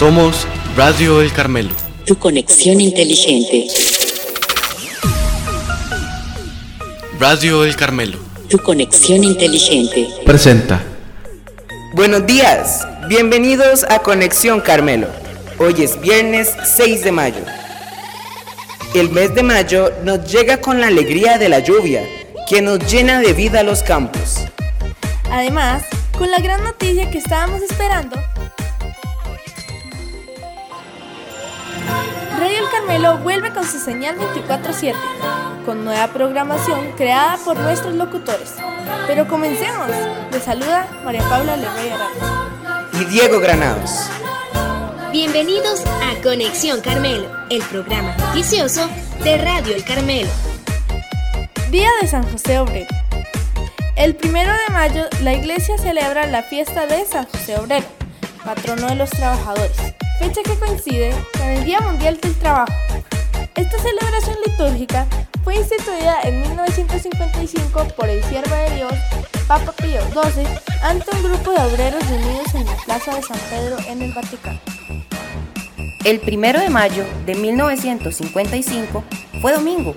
Somos Radio El Carmelo. Tu conexión inteligente. Radio El Carmelo. Tu conexión inteligente. Presenta. Buenos días, bienvenidos a Conexión Carmelo. Hoy es viernes 6 de mayo. El mes de mayo nos llega con la alegría de la lluvia, que nos llena de vida los campos. Además, con la gran noticia que estábamos esperando, Carmelo vuelve con su señal 24/7, con nueva programación creada por nuestros locutores. Pero comencemos. Les saluda María Paula Lerrey Arana. Y Diego Granados. Bienvenidos a Conexión Carmelo, el programa noticioso de Radio El Carmelo. Día de San José Obrero. El primero de mayo, la iglesia celebra la fiesta de San José Obrero, patrono de los trabajadores, fecha que coincide con el Día Mundial del Trabajo. Esta celebración litúrgica fue instituida en 1955 por el siervo de Dios, Papa Pío XII, ante un grupo de obreros reunidos en la Plaza de San Pedro en el Vaticano. El primero de mayo de 1955 fue domingo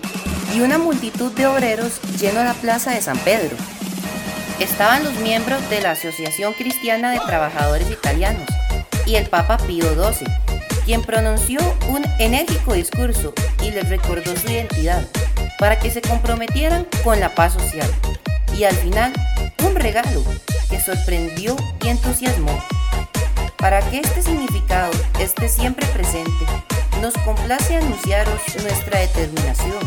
y una multitud de obreros llenó la Plaza de San Pedro. Estaban los miembros de la Asociación Cristiana de Trabajadores Italianos y el Papa Pío XII, quien pronunció un enérgico discurso y les recordó su identidad para que se comprometieran con la paz social. Y al final, un regalo que sorprendió y entusiasmó. Para que este significado esté siempre presente, nos complace anunciaros nuestra determinación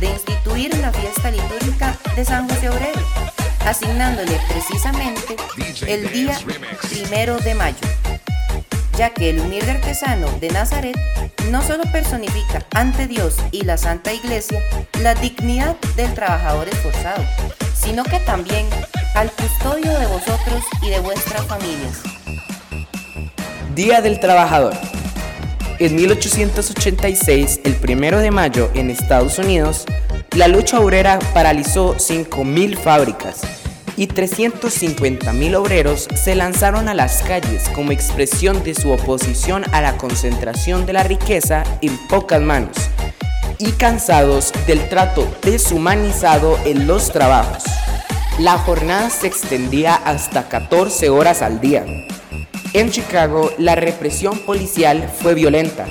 de instituir la fiesta litúrgica de San José Obrero, asignándole precisamente el día primero de mayo, ya que el humilde artesano de Nazaret no solo personifica ante Dios y la Santa Iglesia la dignidad del trabajador esforzado, sino que también al custodio de vosotros y de vuestras familias. Día del Trabajador. En 1886, el primero de mayo, en Estados Unidos, la lucha obrera paralizó 5.000 fábricas y 350.000 obreros se lanzaron a las calles como expresión de su oposición a la concentración de la riqueza en pocas manos y cansados del trato deshumanizado en los trabajos. La jornada se extendía hasta 14 horas al día. En Chicago, la represión policial fue violenta.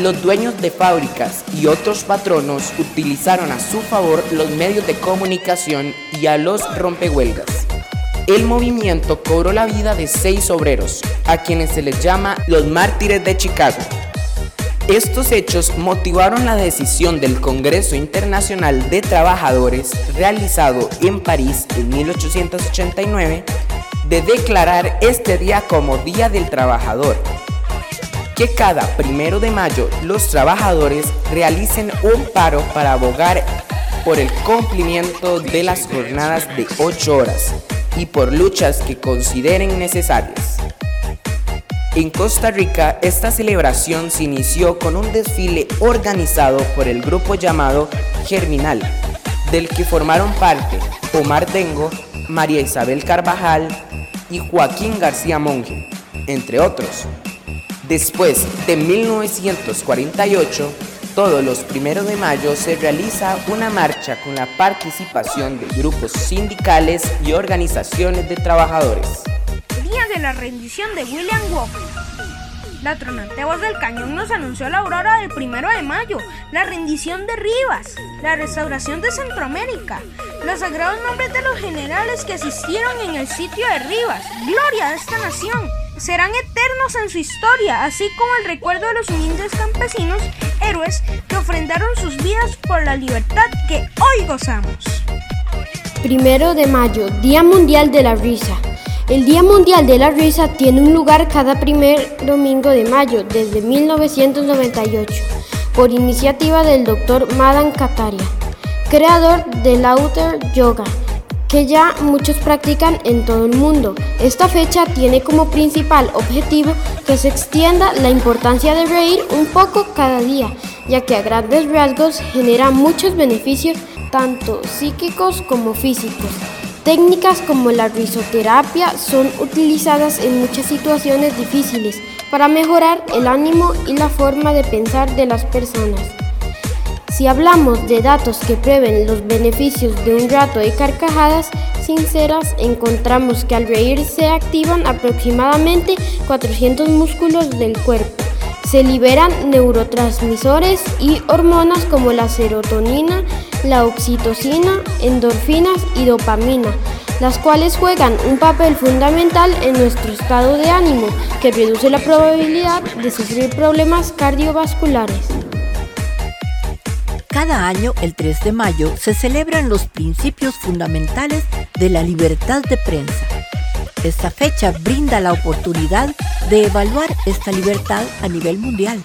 Los dueños de fábricas y otros patronos utilizaron a su favor los medios de comunicación y a los rompehuelgas. El movimiento cobró la vida de seis obreros, a quienes se les llama los mártires de Chicago. Estos hechos motivaron la decisión del Congreso Internacional de Trabajadores, realizado en París en 1889, de declarar este día como Día del Trabajador. Que cada primero de mayo los trabajadores realicen un paro para abogar por el cumplimiento de las jornadas de 8 horas y por luchas que consideren necesarias. En Costa Rica, esta celebración se inició con un desfile organizado por el grupo llamado Germinal, del que formaron parte Omar Dengo, María Isabel Carvajal y Joaquín García Monge, entre otros. Después de 1948, todos los primeros de mayo se realiza una marcha con la participación de grupos sindicales y organizaciones de trabajadores. Día de la rendición de William Walker. La tronante voz del cañón nos anunció la aurora del primero de mayo, la rendición de Rivas, la restauración de Centroamérica, los sagrados nombres de los generales que asistieron en el sitio de Rivas, gloria de esta nación. Serán eternos en su historia, así como el recuerdo de los humildes campesinos, héroes que ofrendaron sus vidas por la libertad que hoy gozamos. Primero de mayo, Día Mundial de la Risa. El Día Mundial de la Risa tiene un lugar cada primer domingo de mayo desde 1998 por iniciativa del Dr. Madan Kataria, creador del Laughter Yoga, que ya muchos practican en todo el mundo. Esta fecha tiene como principal objetivo que se extienda la importancia de reír un poco cada día, ya que a grandes rasgos genera muchos beneficios tanto psíquicos como físicos. Técnicas como la risoterapia son utilizadas en muchas situaciones difíciles para mejorar el ánimo y la forma de pensar de las personas. Si hablamos de datos que prueben los beneficios de un rato de carcajadas sinceras, encontramos que al reír se activan aproximadamente 400 músculos del cuerpo. Se liberan neurotransmisores y hormonas como la serotonina, la oxitocina, endorfinas y dopamina, las cuales juegan un papel fundamental en nuestro estado de ánimo, que reduce la probabilidad de sufrir problemas cardiovasculares. Cada año, el 3 de mayo, se celebran los principios fundamentales de la libertad de prensa. Esta fecha brinda la oportunidad de evaluar esta libertad a nivel mundial,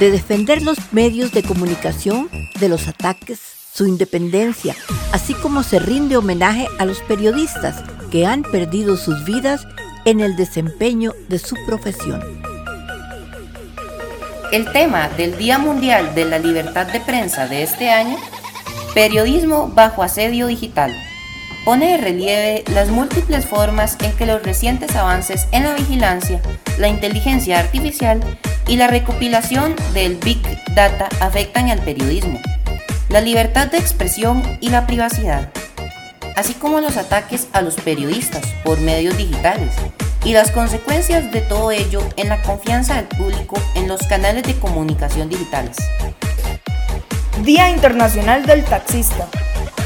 de defender los medios de comunicación de los ataques su independencia, así como se rinde homenaje a los periodistas que han perdido sus vidas en el desempeño de su profesión. El tema del Día Mundial de la Libertad de Prensa de este año, Periodismo bajo asedio digital, pone de relieve las múltiples formas en que los recientes avances en la vigilancia, la inteligencia artificial y la recopilación del Big Data afectan al periodismo la libertad de expresión y la privacidad, así como los ataques a los periodistas por medios digitales y las consecuencias de todo ello en la confianza del público en los canales de comunicación digitales. Día Internacional del Taxista.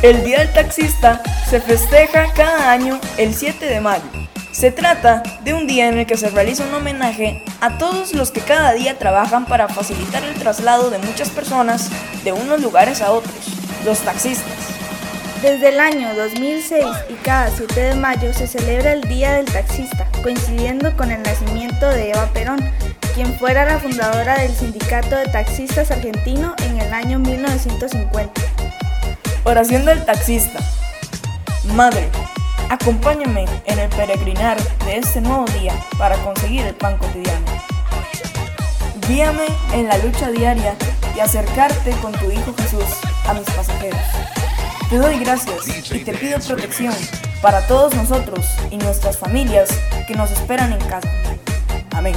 El Día del Taxista se festeja cada año el 7 de mayo se trata de un día en el que se realiza un homenaje a todos los que cada día trabajan para facilitar el traslado de muchas personas de unos lugares a otros, los taxistas. Desde el año 2006 y cada 7 de mayo se celebra el Día del Taxista, coincidiendo con el nacimiento de Eva Perón, quien fuera la fundadora del Sindicato de Taxistas Argentino en el año 1950. Oración del taxista. Madre, Acompáñame en el peregrinar de este nuevo día para conseguir el pan cotidiano. Guíame en la lucha diaria y acercarte con tu Hijo Jesús a mis pasajeros. Te doy gracias y te pido protección para todos nosotros y nuestras familias que nos esperan en casa. Amén.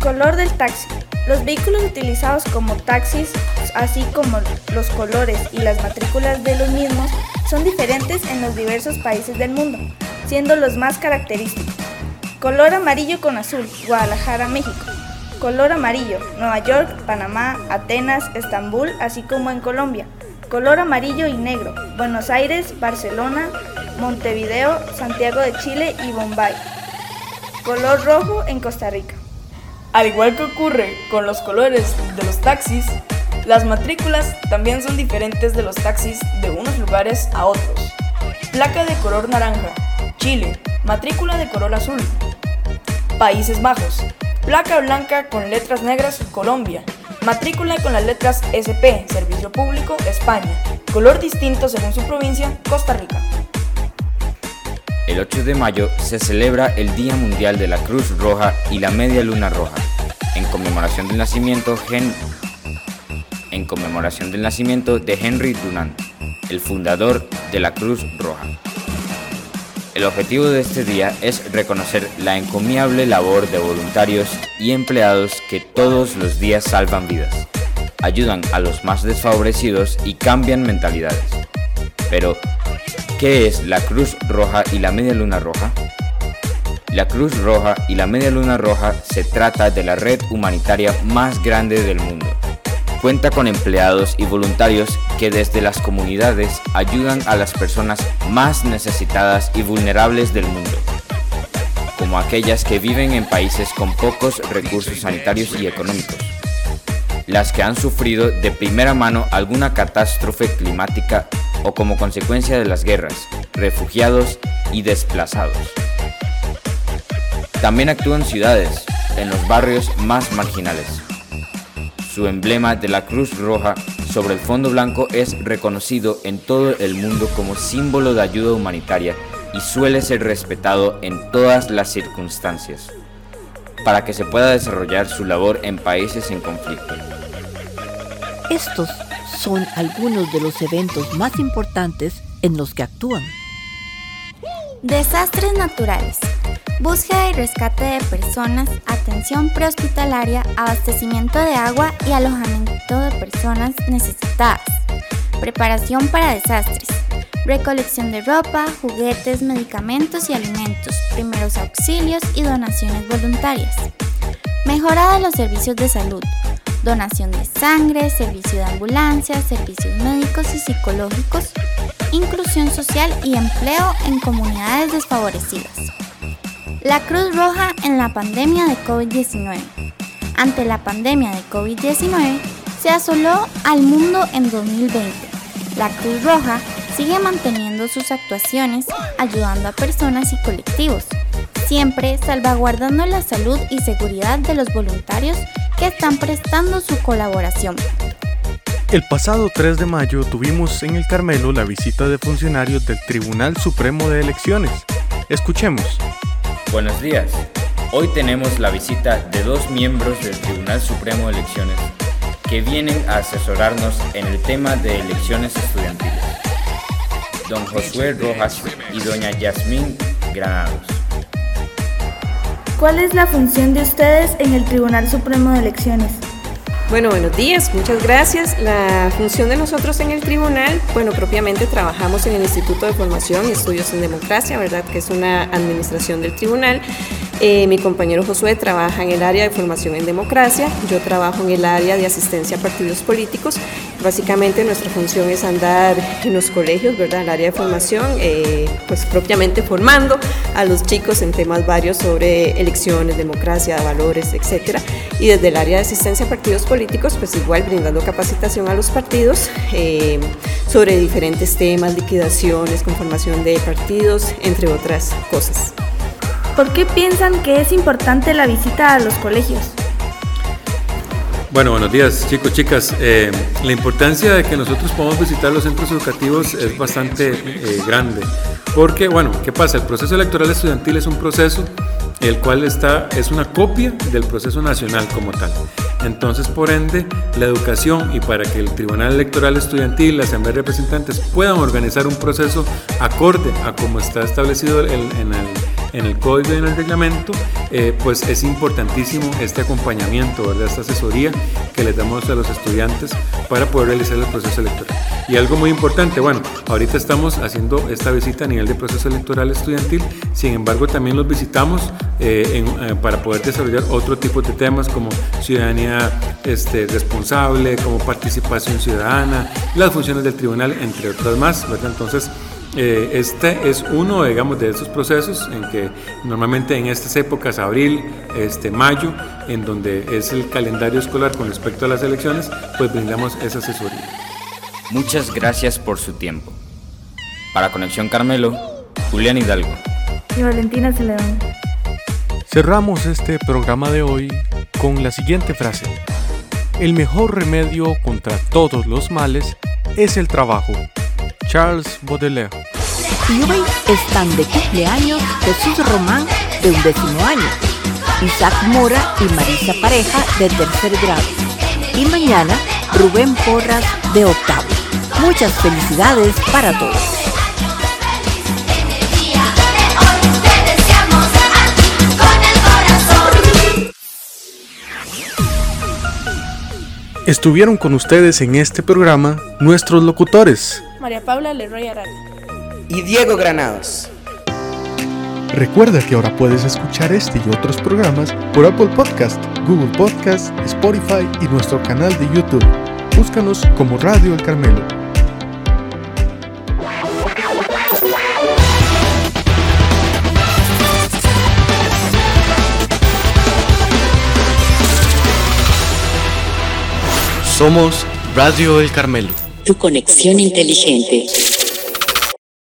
Color del taxi. Los vehículos utilizados como taxis, así como los colores y las matrículas de los mismos, son diferentes en los diversos países del mundo, siendo los más característicos. Color amarillo con azul, Guadalajara, México. Color amarillo, Nueva York, Panamá, Atenas, Estambul, así como en Colombia. Color amarillo y negro, Buenos Aires, Barcelona, Montevideo, Santiago de Chile y Bombay. Color rojo en Costa Rica. Al igual que ocurre con los colores de los taxis, las matrículas también son diferentes de los taxis de unos lugares a otros. Placa de color naranja, Chile, matrícula de color azul. Países Bajos, placa blanca con letras negras, Colombia. Matrícula con las letras SP, Servicio Público, España. Color distinto según su provincia, Costa Rica. El 8 de mayo se celebra el Día Mundial de la Cruz Roja y la Media Luna Roja, en conmemoración del nacimiento, de Henry Dunant, el fundador de la Cruz Roja. El objetivo de este día es reconocer la encomiable labor de voluntarios y empleados que todos los días salvan vidas, ayudan a los más desfavorecidos y cambian mentalidades. Pero, ¿Qué es la Cruz Roja y la Media Luna Roja? La Cruz Roja y la Media Luna Roja se trata de la red humanitaria más grande del mundo. Cuenta con empleados y voluntarios que desde las comunidades ayudan a las personas más necesitadas y vulnerables del mundo, como aquellas que viven en países con pocos recursos sanitarios y económicos, las que han sufrido de primera mano alguna catástrofe climática o como consecuencia de las guerras, refugiados y desplazados. También actúan ciudades, en los barrios más marginales. Su emblema de la Cruz Roja sobre el fondo blanco es reconocido en todo el mundo como símbolo de ayuda humanitaria y suele ser respetado en todas las circunstancias, para que se pueda desarrollar su labor en países en conflicto. Estos son algunos de los eventos más importantes en los que actúan. Desastres naturales. Búsqueda y rescate de personas, atención prehospitalaria, abastecimiento de agua y alojamiento de personas necesitadas. Preparación para desastres. Recolección de ropa, juguetes, medicamentos y alimentos, primeros auxilios y donaciones voluntarias. Mejora de los servicios de salud. Donación de sangre, servicio de ambulancia, servicios médicos y psicológicos, inclusión social y empleo en comunidades desfavorecidas. La Cruz Roja en la pandemia de COVID-19. Ante la pandemia de COVID-19, se asoló al mundo en 2020. La Cruz Roja sigue manteniendo sus actuaciones ayudando a personas y colectivos, siempre salvaguardando la salud y seguridad de los voluntarios que están prestando su colaboración. El pasado 3 de mayo tuvimos en el Carmelo la visita de funcionarios del Tribunal Supremo de Elecciones. Escuchemos. Buenos días. Hoy tenemos la visita de dos miembros del Tribunal Supremo de Elecciones que vienen a asesorarnos en el tema de elecciones estudiantiles. Don Josué Rojas y doña Yasmín Granados. ¿Cuál es la función de ustedes en el Tribunal Supremo de Elecciones? Bueno, buenos días, muchas gracias. La función de nosotros en el tribunal, bueno, propiamente trabajamos en el Instituto de Formación y Estudios en Democracia, ¿verdad? Que es una administración del tribunal. Eh, mi compañero Josué trabaja en el área de formación en democracia, yo trabajo en el área de asistencia a partidos políticos. Básicamente nuestra función es andar en los colegios, ¿verdad? El área de formación, eh, pues propiamente formando a los chicos en temas varios sobre elecciones, democracia, valores, etcétera. Y desde el área de asistencia a partidos políticos, pues igual brindando capacitación a los partidos eh, sobre diferentes temas, liquidaciones, conformación de partidos, entre otras cosas. ¿Por qué piensan que es importante la visita a los colegios? Bueno, buenos días chicos, chicas. Eh, la importancia de que nosotros podamos visitar los centros educativos es bastante eh, grande. Porque, bueno, ¿qué pasa? El proceso electoral estudiantil es un proceso el cual está, es una copia del proceso nacional como tal. Entonces, por ende, la educación y para que el Tribunal Electoral Estudiantil, la Asamblea de Representantes puedan organizar un proceso acorde a como está establecido en el en el código y en el reglamento, eh, pues es importantísimo este acompañamiento, ¿verdad? esta asesoría que les damos a los estudiantes para poder realizar el proceso electoral. Y algo muy importante, bueno, ahorita estamos haciendo esta visita a nivel de proceso electoral estudiantil, sin embargo también los visitamos eh, eh, para poder desarrollar otro tipo de temas como ciudadanía este, responsable, como participación ciudadana, las funciones del tribunal, entre otras más, ¿verdad? Entonces, eh, este es uno, digamos, de esos procesos en que normalmente en estas épocas, abril, este, mayo, en donde es el calendario escolar con respecto a las elecciones, pues brindamos esa asesoría. Muchas gracias por su tiempo. Para Conexión Carmelo, Julián Hidalgo. Y Valentina Celedón. Cerramos este programa de hoy con la siguiente frase. El mejor remedio contra todos los males es el trabajo. Charles Baudelaire. Y hoy están de cumpleaños Jesús Román, de un décimo año, Isaac Mora y Marisa Pareja, de tercer grado. Y mañana, Rubén Porras, de octavo. Muchas felicidades para todos. Estuvieron con ustedes en este programa nuestros locutores María Paula Leroy Arana y Diego Granados. Recuerda que ahora puedes escuchar este y otros programas por Apple Podcast, Google Podcast, Spotify y nuestro canal de YouTube. Búscanos como Radio El Carmelo. Somos Radio El Carmelo. Tu conexión inteligente.